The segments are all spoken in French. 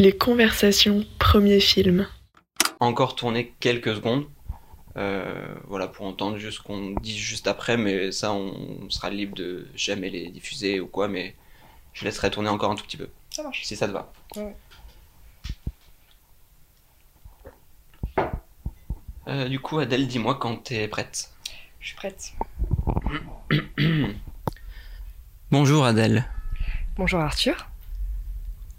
Les conversations, premier film. Encore tourner quelques secondes. Euh, voilà, pour entendre juste ce qu'on dit juste après, mais ça, on, sera libre de jamais les diffuser ou quoi, mais je laisserai tourner encore un tout petit peu. Ça marche. Si ça te va. Ouais. Euh, du coup, Adèle, dis-moi quand t'es prête. Je suis prête. Bonjour Adèle. Bonjour Arthur.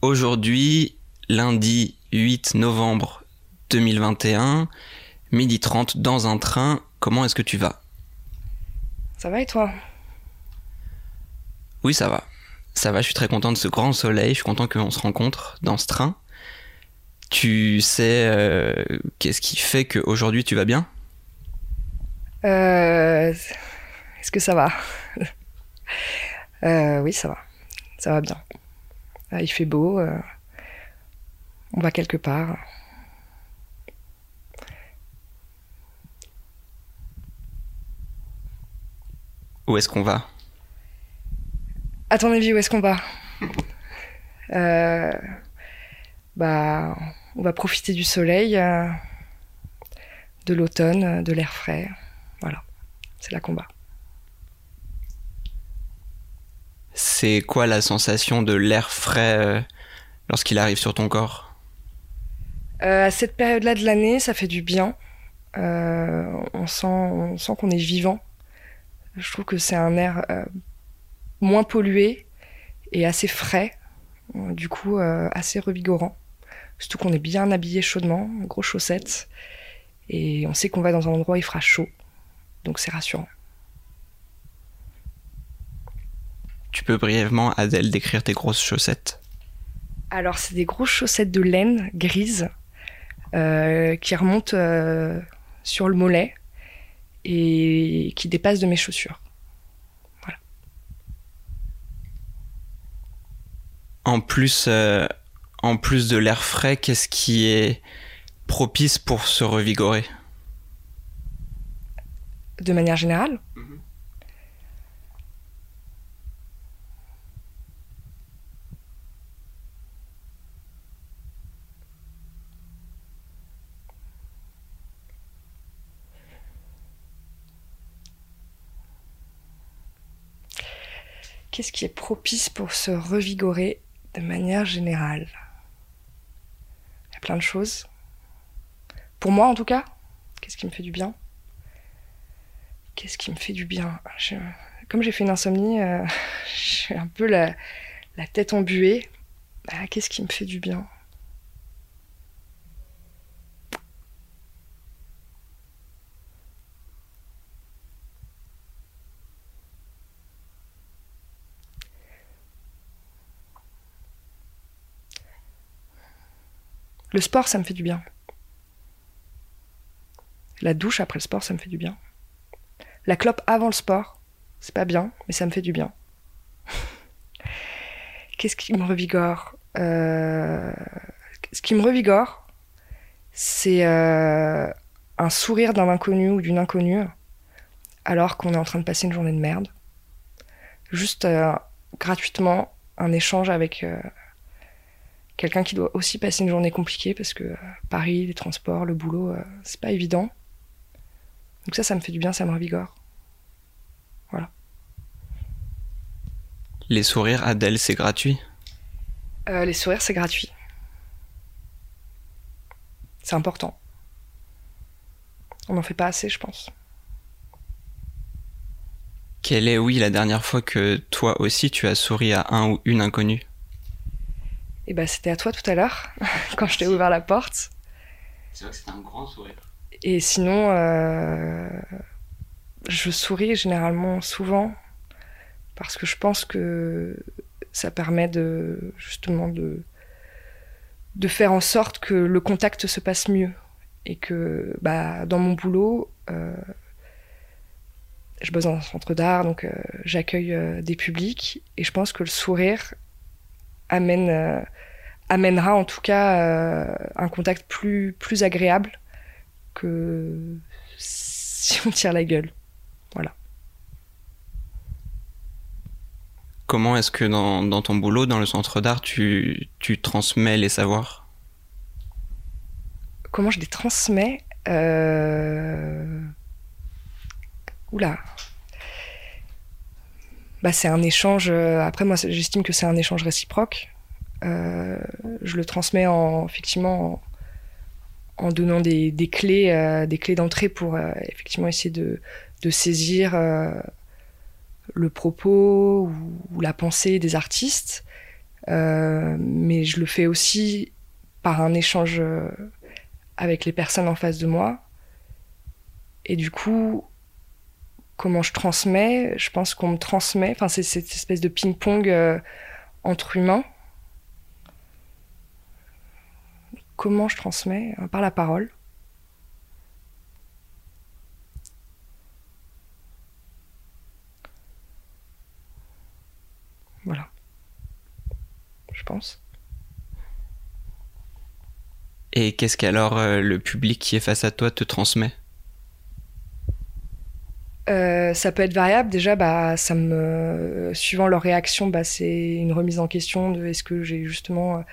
Aujourd'hui, lundi 8 novembre 2021, midi 30 dans un train, comment est-ce que tu vas? Ça va et toi? Oui, ça va. Ça va, je suis très content de ce grand soleil, je suis content qu'on se rencontre dans ce train. Tu sais euh, qu'est-ce qui fait qu'aujourd'hui tu vas bien? Euh, Est-ce que ça va? Euh, Oui, ça va. Ça va bien. Euh, il fait beau. On va quelque part. Où est-ce qu'on va? À ton avis, où est-ce qu'on va? Euh, Bah, on va profiter du soleil, euh, de l'automne, euh, de l'air frais. Voilà, c'est là qu'on va. C'est quoi la sensation de l'air frais euh, lorsqu'il arrive sur ton corps? À cette période-là de l'année, ça fait du bien. Euh, on sent, on sent qu'on est vivant. Je trouve que c'est un air euh, moins pollué et assez frais, euh, du coup euh, assez revigorant. Surtout qu'on est bien habillé chaudement, grosses chaussettes, et on sait qu'on va dans un endroit où il fera chaud, donc c'est rassurant. Tu peux brièvement, Adèle, décrire tes grosses chaussettes? Alors, c'est des grosses chaussettes de laine grises euh, qui remontent euh, sur le mollet et qui dépassent de mes chaussures. En plus, euh, en plus de l'air frais, qu'est-ce qui est propice pour se revigorer? De manière générale, qu'est-ce qui est propice pour se revigorer de manière générale? Il y a plein de choses. Pour moi, en tout cas, qu'est-ce qui me fait du bien? Qu'est-ce qui me fait du bien? Comme j'ai fait une insomnie, euh, j'ai un peu la, tête embuée. Ah, qu'est-ce qui me fait du bien? Le sport, ça me fait du bien. La douche après le sport, ça me fait du bien. La clope avant le sport, c'est pas bien, mais ça me fait du bien. Qu'est-ce qui me revigore Euh, Ce qui me revigore, c'est euh, un sourire d'un inconnu ou d'une inconnue, alors qu'on est en train de passer une journée de merde. Juste euh, gratuitement, un échange avec quelqu'un qui doit aussi passer une journée compliquée, parce que euh, Paris, les transports, le boulot, euh, c'est pas évident. Donc ça, ça me fait du bien, ça me revigore. Les sourires, Adèle, c'est gratuit? Euh, les sourires, c'est gratuit. C'est important. On n'en fait pas assez, je pense. Quelle est, oui, la dernière fois que toi aussi tu as souri à un ou une inconnue? Et bah, c'était à toi tout à l'heure, quand je t'ai ouvert la porte. C'est vrai que c'était un grand sourire. Et sinon, euh, je souris généralement souvent parce que je pense que ça permet de justement de, de faire en sorte que le contact se passe mieux et que bah, dans mon boulot, euh, je bosse dans un centre d'art, donc euh, j'accueille des publics et je pense que le sourire amène, euh, amènera en tout cas euh, un contact plus, plus agréable que si on tire la gueule. comment est-ce que dans, dans, ton boulot, dans le centre d'art, tu, tu, transmets les savoirs? Comment je les transmets? Euh... Oula. Bah, c'est un échange. Euh, après, moi, j'estime que c'est un échange réciproque. Euh, je le transmets en, effectivement en, donnant des, clés, euh, des clés d'entrée pour effectivement essayer de, saisir le propos ou, ou, la pensée des artistes. mais je le fais aussi par un échange avec les personnes en face de moi. Et du coup, comment je transmets Je pense qu'on me transmet. Enfin, c'est cette espèce de ping-pong euh, entre humains. Comment je transmets Par la parole. Voilà. Je pense. Et qu'est-ce qu'alors euh, le public qui est face à toi te transmet? Euh, ça peut être variable. Déjà, bah, ça me, suivant leur réaction, bah, c'est une remise en question de est-ce que j'ai justement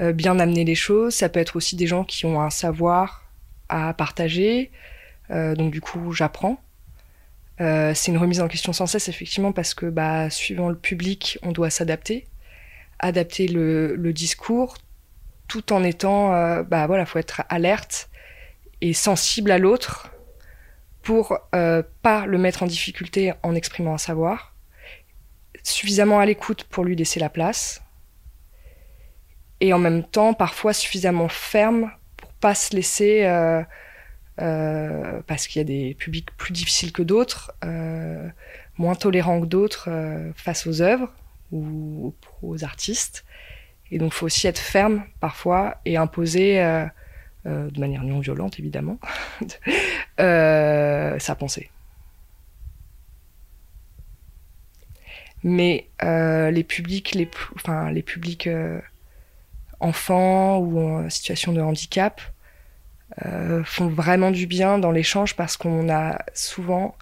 euh, bien amené les choses. Ça peut être aussi des gens qui ont un savoir à partager. Euh, donc du coup, j'apprends. Euh, c'est une remise en question sans cesse, effectivement, parce que bah, suivant le public, on doit s'adapter, adapter le, le, discours, tout en étant, euh, bah voilà, faut être alerte et sensible à l'autre pour euh, pas le mettre en difficulté en exprimant un savoir, suffisamment à l'écoute pour lui laisser la place, et en même temps parfois suffisamment ferme pour pas se laisser, euh, euh, parce qu'il y a des publics plus difficiles que d'autres, euh, moins tolérants que d'autres face aux œuvres ou aux artistes, et donc il faut aussi être ferme parfois et imposer euh, de manière non violente évidemment, euh, sa pensée. Mais euh, les publics, les, les publics enfants ou en situation de handicap font vraiment du bien dans l'échange parce qu'on a souvent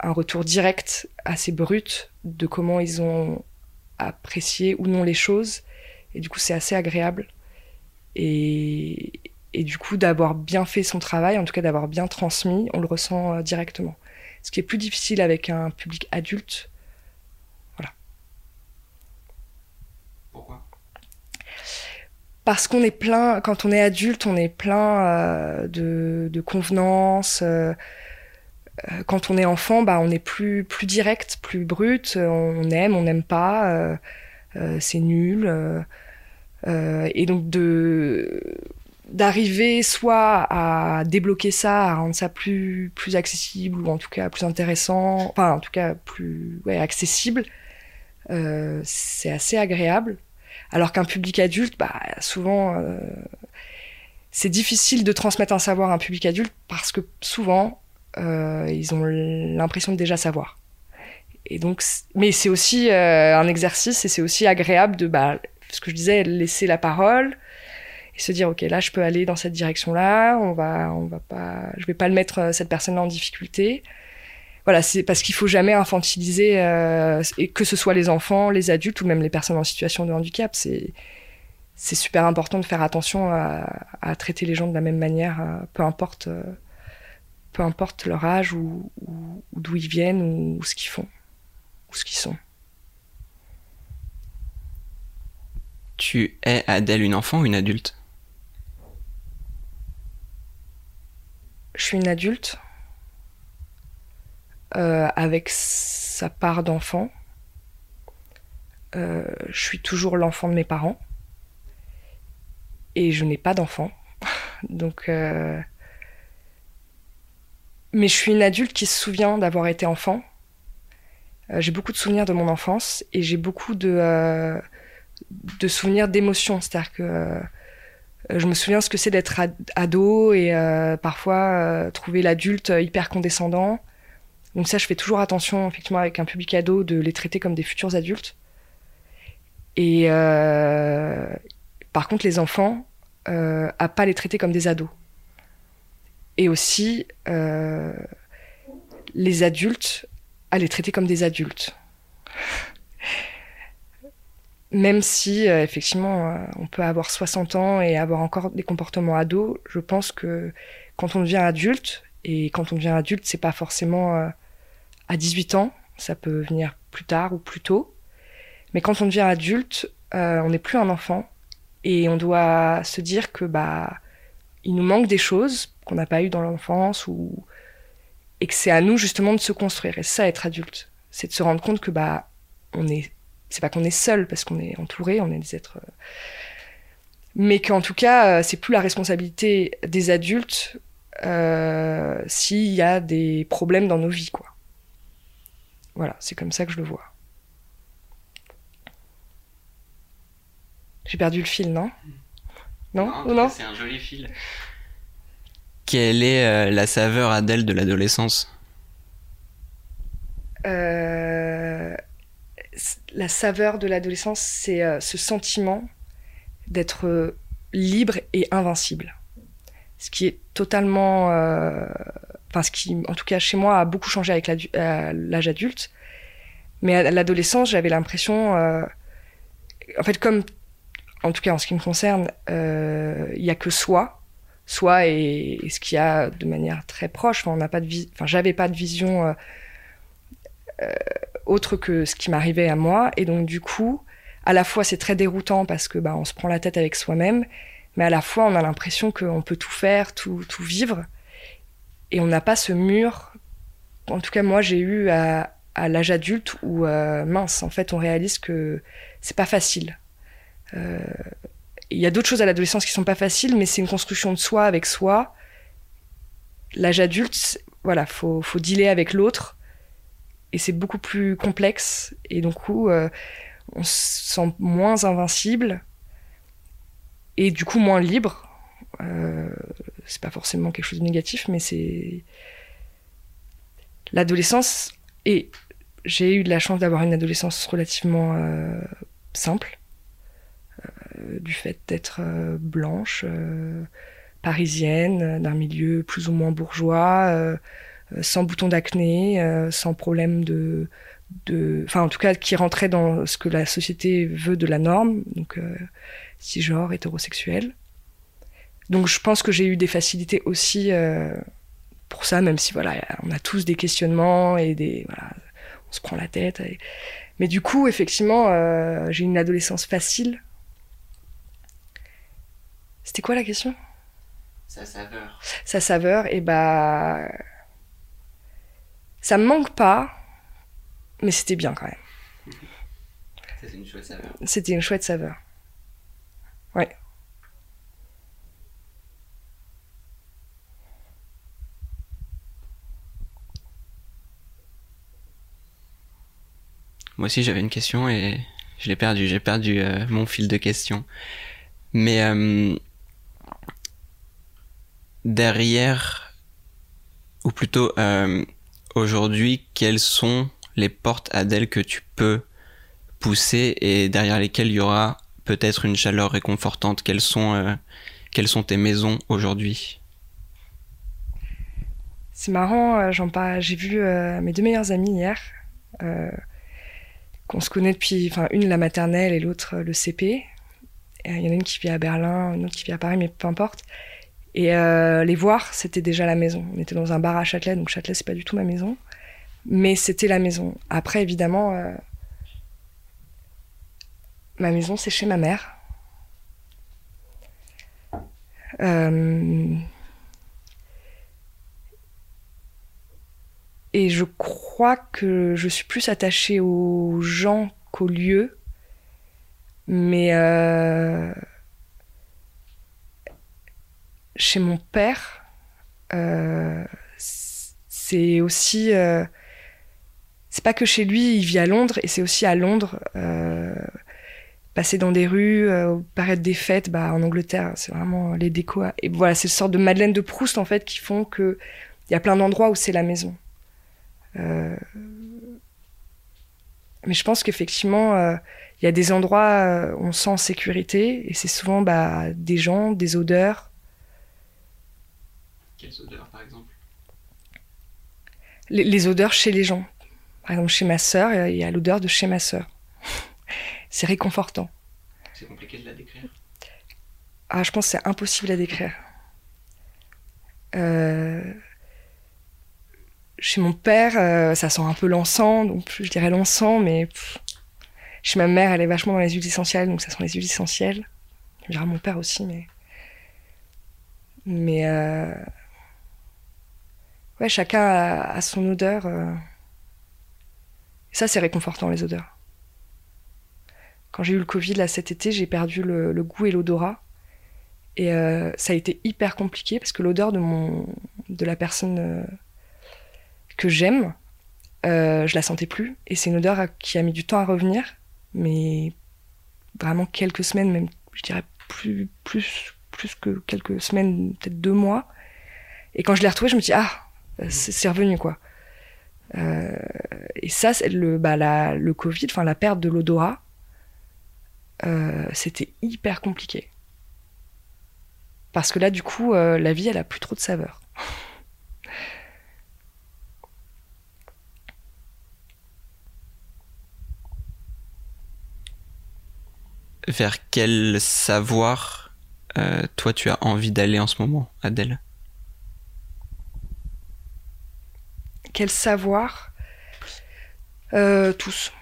un retour direct assez brut de comment ils ont apprécié ou non les choses. Et du coup, c'est assez agréable. Et, et du coup d'avoir bien fait son travail, en tout cas d'avoir bien transmis, on le ressent euh, directement. Ce qui est plus difficile avec un public adulte. Voilà. Pourquoi? Parce qu'on est plein, quand on est adulte, on est plein euh, de, de, convenances. Euh, quand on est enfant, bah, on est plus, plus direct, plus brut. On aime, on n'aime pas. Euh, c'est nul. Et donc de d'arriver soit à débloquer ça, à rendre ça plus, plus accessible ou en tout cas plus intéressant, enfin en tout cas plus accessible, euh, c'est assez agréable. Alors qu'un public adulte, bah, souvent, euh, c'est difficile de transmettre un savoir à un public adulte parce que souvent, euh, ils ont l'impression de déjà savoir. Et donc, mais c'est aussi un exercice et c'est aussi agréable de, bah, ce que je disais, laisser la parole, et se dire ok là je peux aller dans cette direction là on va on va pas je vais pas le mettre euh, cette personne là en difficulté. Voilà c'est parce qu'il faut jamais infantiliser euh, et que ce soit les enfants les adultes ou même les personnes en situation de handicap. C'est c'est super important de faire attention à, traiter les gens de la même manière euh, peu importe peu importe leur âge ou d'où ils viennent ou, ou ce qu'ils font ou ce qu'ils sont. Tu es Adèle une enfant ou une adulte? Je suis une adulte euh, avec sa part d'enfant. Euh, je suis toujours l'enfant de mes parents et je n'ai pas d'enfant. Donc, euh... mais je suis une adulte qui se souvient d'avoir été enfant. J'ai beaucoup de souvenirs de mon enfance et j'ai beaucoup de de souvenirs d'émotions. C'est-à-dire que je me souviens ce que c'est d'être ado et euh, parfois euh, trouver l'adulte hyper condescendant. Donc ça, je fais toujours attention, effectivement, avec un public ado, de les traiter comme des futurs adultes. Et euh, par contre, les enfants, euh, à pas les traiter comme des ados. Et aussi, euh, les adultes, à les traiter comme des adultes. Même si effectivement on peut avoir 60 ans et avoir encore des comportements ados, je pense que quand on devient adulte, et quand on devient adulte, c'est pas forcément à 18 ans, ça peut venir plus tard ou plus tôt. Mais quand on devient adulte, on n'est plus un enfant et on doit se dire que bah il nous manque des choses qu'on n'a pas eues dans l'enfance ou et que c'est à nous justement de se construire. Et ça, être adulte, c'est de se rendre compte que bah on est, c'est pas qu'on est seul parce qu'on est entouré, on est des êtres, euh, mais qu'en tout cas, euh, c'est plus la responsabilité des adultes euh, s'il y a des problèmes dans nos vies, quoi. Voilà, c'est comme ça que je le vois. J'ai perdu le fil, non? Non, non, non? C'est un joli fil. Quelle est euh, la saveur Adèle de l'adolescence? Euh, La saveur de l'adolescence, c'est euh, ce sentiment d'être libre et invincible. Ce qui est totalement. Enfin, ce qui, en tout cas, chez moi, a beaucoup changé avec l'âge adulte. Mais à l'adolescence, j'avais l'impression. en fait, comme. En tout cas, en ce qui me concerne, il n'y a que soi soi et, ce qu'il y a de manière très proche. Enfin, on n'a pas de enfin, j'avais pas de vision euh, euh, autre que ce qui m'arrivait à moi, et donc du coup, à la fois c'est très déroutant parce que bah, on se prend la tête avec soi-même, mais à la fois on a l'impression qu'on peut tout faire, tout, tout vivre, et on n'a pas ce mur. En tout cas, moi, j'ai eu à, l'âge adulte où euh, mince, en fait, on réalise que c'est pas facile. Euh, il y a d'autres choses à l'adolescence qui sont pas faciles, mais c'est une construction de soi avec soi. L'âge adulte, voilà, faut, faut dealer avec l'autre. Et c'est beaucoup plus complexe. Et donc, euh, on se sent moins invincible. Et du coup, moins libre. Euh, c'est pas forcément quelque chose de négatif, mais c'est. L'adolescence. Et j'ai eu de la chance d'avoir une adolescence relativement euh, simple euh, du fait d'être blanche, parisienne, d'un milieu plus ou moins bourgeois, sans bouton d'acné, sans problème de, de, enfin en tout cas qui rentrait dans ce que la société veut de la norme, donc cisgenre, hétérosexuel. Donc je pense que j'ai eu des facilités aussi pour ça, même si voilà, on a tous des questionnements et des voilà, on se prend la tête. Mais du coup, effectivement, j'ai une adolescence facile c'était quoi la question? Sa saveur. Sa saveur, et bah. Ça me manque pas, mais c'était bien quand même. C'était une chouette saveur. C'était une chouette saveur. Ouais. Moi aussi j'avais une question et je l'ai perdu. J'ai perdu euh, mon fil de questions. Mais euh, derrière, ou plutôt euh, aujourd'hui, quelles sont les portes Adèle que tu peux pousser et derrière lesquelles il y aura peut-être une chaleur réconfortante? Quelles sont, euh, quelles sont tes maisons aujourd'hui? C'est marrant, euh, j'en j'ai vu mes deux meilleures amies hier, qu'on se connaît depuis, enfin une la maternelle et l'autre le CP. Il y en a une qui vit à Berlin, une autre qui vit à Paris, mais peu importe. Et euh, les voir, c'était déjà la maison. On était dans un bar à Châtelet, donc Châtelet, c'est pas du tout ma maison. Mais c'était la maison. Après, évidemment, euh, ma maison, c'est chez ma mère. Euh, et je crois que je suis plus attachée aux gens qu'aux lieux. Mais chez mon père, euh, c'est aussi. Euh, c'est pas que chez lui, il vit à Londres, et c'est aussi à Londres. Euh, passer dans des rues, paraître des fêtes, bah, en Angleterre, c'est vraiment les décos. Et voilà, c'est une sorte de Madeleine de Proust, en fait, qui font que il y a plein d'endroits où c'est la maison. Mais je pense qu'effectivement, il y a des endroits où on sent en sécurité, et c'est souvent bah, des gens, des odeurs, quelles odeurs, par exemple? Les, odeurs chez les gens. Par exemple, chez ma sœur, il y a l'odeur de chez ma sœur. c'est réconfortant. C'est compliqué de la décrire? Ah, je pense que c'est impossible à décrire. Euh, Chez mon père, euh, ça sent un peu l'encens, donc je dirais l'encens, mais pff. chez ma mère, elle est vachement dans les huiles essentielles, donc ça sent les huiles essentielles. Je dirais mon père aussi, mais. Mais. euh, Ouais, chacun a, son odeur. euh. Ça, c'est réconfortant, les odeurs. Quand j'ai eu le Covid, là, cet été, j'ai perdu le, goût et l'odorat. Et euh, ça a été hyper compliqué parce que l'odeur de, de la personne euh, que j'aime, je la sentais plus. Et c'est une odeur qui a mis du temps à revenir, mais vraiment quelques semaines, même, je dirais plus, plus, plus que quelques semaines, peut-être deux mois. Et quand je l'ai retrouvée, je me dis, ah, c'est c'est revenu, quoi. Euh, et ça, le, bah, le Covid, enfin la perte de l'odorat, euh, c'était hyper compliqué. Parce que là, du coup, euh, la vie, elle a plus trop de saveur. Vers quel savoir euh, toi tu as envie d'aller en ce moment, Adèle? Quel savoir Euh, Tous.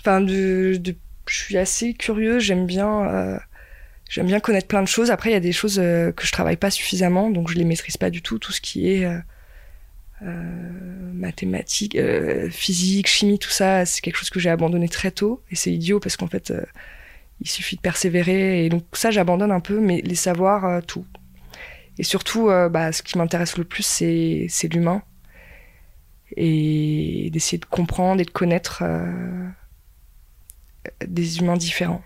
Enfin, je suis assez curieuse, j'aime bien, euh, bien connaître plein de choses. Après, il y a des choses euh, que je travaille pas suffisamment, donc je les maîtrise pas du tout. Tout ce qui est mathématiques, physique, chimie, tout ça, c'est quelque chose que j'ai abandonné très tôt. Et c'est idiot parce qu'en fait, il suffit de persévérer. Et donc ça, j'abandonne un peu, mais les savoirs, tout. Et surtout, bah, ce qui m'intéresse le plus, c'est l'humain et d'essayer de comprendre et de connaître euh, des humains différents.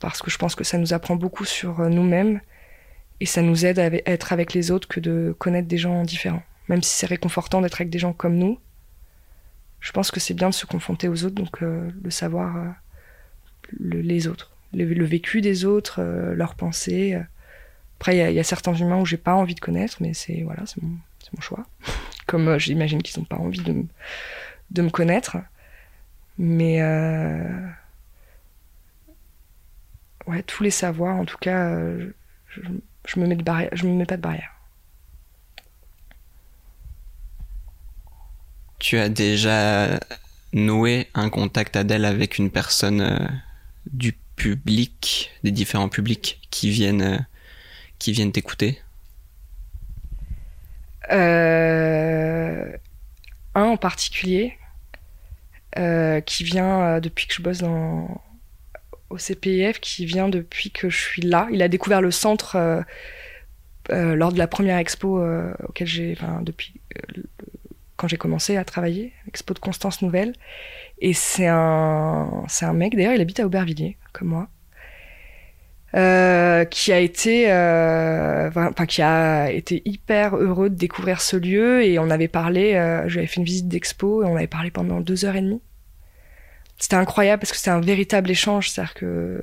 Parce que je pense que ça nous apprend beaucoup sur euh, nous-mêmes et ça nous aide à être avec les autres que de connaître des gens différents. Même si c'est réconfortant d'être avec des gens comme nous, je pense que c'est bien de se confronter aux autres, donc euh, le savoir euh, le- les autres, le, vécu des autres, leurs pensées. Après, il y, a- certains humains où j'ai pas envie de connaître, mais c'est voilà, mon choix. Comme euh, j'imagine qu'ils n'ont pas envie de, de me connaître. Mais euh, ouais, tous les savoirs, en tout cas, euh, je, je me mets me mets pas de barrière. Tu as déjà noué un contact, Adèle, avec une personne du public, des différents publics qui viennent, qui viennent t'écouter? Un en particulier euh, qui vient euh, depuis que je bosse dans, au CPIF, qui vient depuis que je suis là. Il a découvert le centre euh, euh, lors de la première expo euh, auquel j'ai, depuis euh, quand j'ai commencé à travailler, l'expo de Constance Nouvelle. Et c'est un, c'est un mec. D'ailleurs, il habite à Aubervilliers, comme moi. Euh, qui a été euh, enfin qui a été hyper heureux de découvrir ce lieu. Et on avait parlé euh, j'avais fait une visite d'expo et on avait parlé pendant deux heures et demie. C'était incroyable parce que c'était un véritable échange. C'est à dire que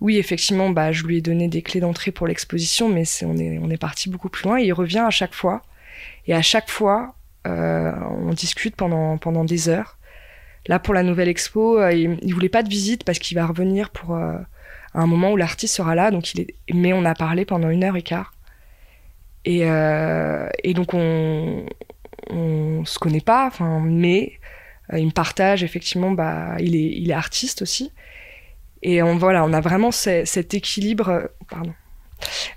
oui effectivement bah je lui ai donné des clés d'entrée pour l'exposition mais c'est on est on est parti beaucoup plus loin. Et il revient à chaque fois. Et à chaque fois euh, on discute pendant pendant des heures. Là pour la nouvelle expo euh, il, il voulait pas de visite parce qu'il va revenir pour euh, à un moment où l'artiste sera là, donc il est... mais on a parlé pendant une heure et quart. Et, euh, et donc on, on se connaît pas, mais euh, il me partage effectivement, bah, il est, il est artiste aussi. Et on, voilà, on a vraiment ce- cet équilibre, euh, pardon,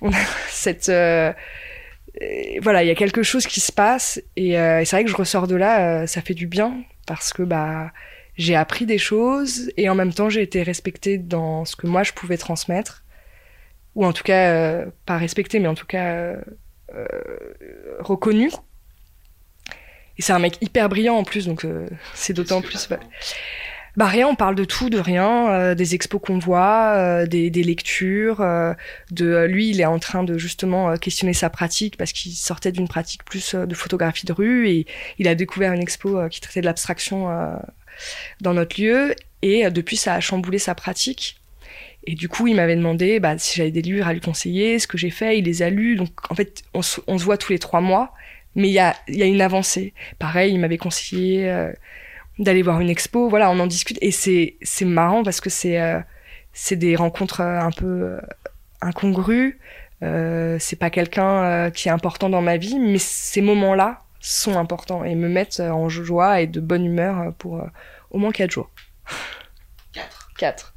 on a cette, voilà, il y a quelque chose qui se passe et, et c'est vrai que je ressors de là, ça fait du bien parce que bah j'ai appris des choses et en même temps j'ai été respectée dans ce que moi je pouvais transmettre. Ou en tout cas euh, pas respectée mais en tout cas euh, euh, reconnue. Et c'est un mec hyper brillant en plus donc euh, c'est d'autant plus bah, rien on parle de tout de rien des expos qu'on voit des, des lectures de lui il est en train de justement questionner sa pratique parce qu'il sortait d'une pratique plus de photographie de rue et il a découvert une expo qui traitait de l'abstraction dans notre lieu. Et euh, depuis ça a chamboulé sa pratique. Et du coup il m'avait demandé bah, si j'avais des livres à lui conseiller ce que j'ai fait. Il les a lus. Donc en fait on se, voit tous les trois mois. Mais il y a, y a une avancée. Pareil il m'avait conseillé euh, d'aller voir une expo. Voilà, on en discute. Et c'est marrant parce que c'est euh, des rencontres un peu incongrues. C'est pas quelqu'un qui est important dans ma vie, mais ces moments-là sont importants et me mettent euh, en joie et de bonne humeur euh, pour euh, au moins quatre jours. 4. Quatre.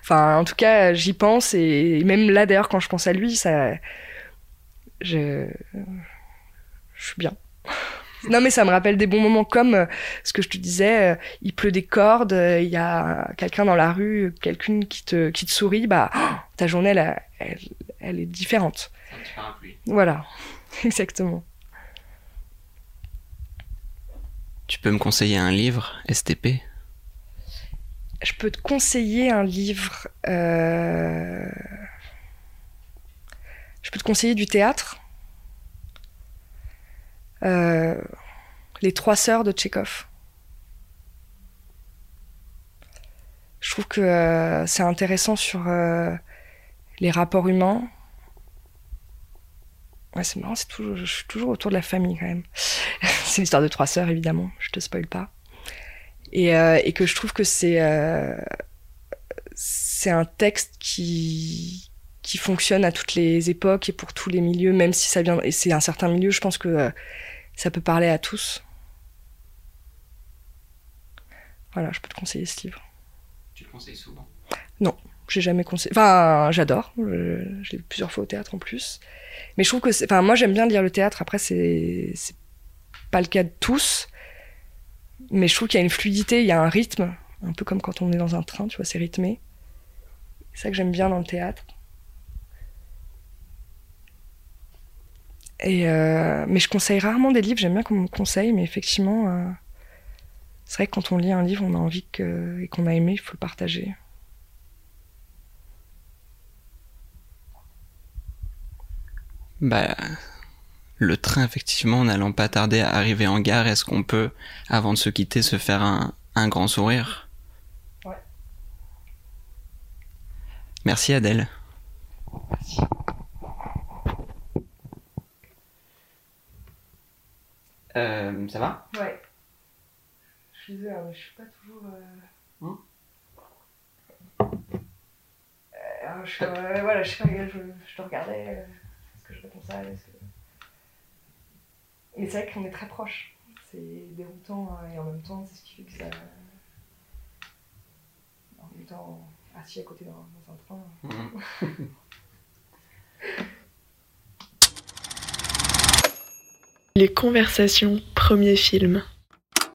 Enfin, en tout cas, j'y pense et même là, d'ailleurs, quand je pense à lui, ça, je, je suis bien. Non, mais ça me rappelle des bons moments comme euh, ce que je te disais, euh, il pleut des cordes, euh, il y a quelqu'un dans la rue, quelqu'une qui te, qui te sourit, bah, oh, ta journée, elle, elle, elle est différente. C'est un petit parapluie. Voilà, exactement. Tu peux me conseiller un livre, STP Je peux te conseiller un livre. euh, Je peux te conseiller du théâtre. Euh, Les Trois Sœurs de Tchekhov. Je trouve que euh, c'est intéressant sur les rapports humains. Ouais, c'est marrant, toujours, je suis toujours autour de la famille quand même. C'est une histoire de trois sœurs, évidemment, je te spoil pas. Et, euh, et que je trouve que c'est euh, c'est un texte qui qui fonctionne à toutes les époques et pour tous les milieux, même si ça vient et c'est un certain milieu, je pense que euh, ça peut parler à tous. Voilà, je peux te conseiller ce livre. Tu le conseilles souvent? J'ai jamais conseillé. Enfin, j'adore. Je, je l'ai vu plusieurs fois au théâtre en plus. Mais je trouve que, enfin, moi j'aime bien lire le théâtre. Après, c'est pas le cas de tous. Mais je trouve qu'il y a une fluidité, il y a un rythme, un peu comme quand on est dans un train, tu vois, c'est rythmé. C'est ça que j'aime bien dans le théâtre. Et euh, mais je conseille rarement des livres. J'aime bien qu'on me conseille, mais effectivement, euh, c'est vrai que quand on lit un livre, on a envie que et qu'on a aimé, il faut le partager. Bah, le train, effectivement, n'allant pas tarder à arriver en gare, est-ce qu'on peut, avant de se quitter, se faire un, un grand sourire? Ouais. Merci Adèle. Euh, ça va? Ouais. Je suis désolée, mais je suis pas toujours. Euh... Hein Euh, je suis, euh, voilà, je sais pas, je, je te regardais. euh, Est-ce que je réponds ça est-ce que... Mais c'est vrai qu'on est très proches. C'est déroutant euh, et en même temps, c'est ce qui fait que ça. En même temps, assis à côté d'un dans un train. Les conversations premier film.